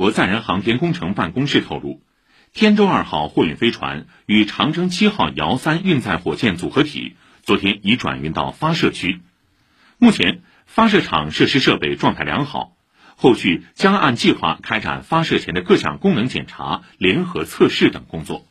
国载人航天工程办公室透露天舟二号货运飞船与长征七号遥三运载火箭组合体昨天已转运到发射区。目前发射场设施设备状态良好后续将按计划开展发射前的各项功能检查联合测试等工作。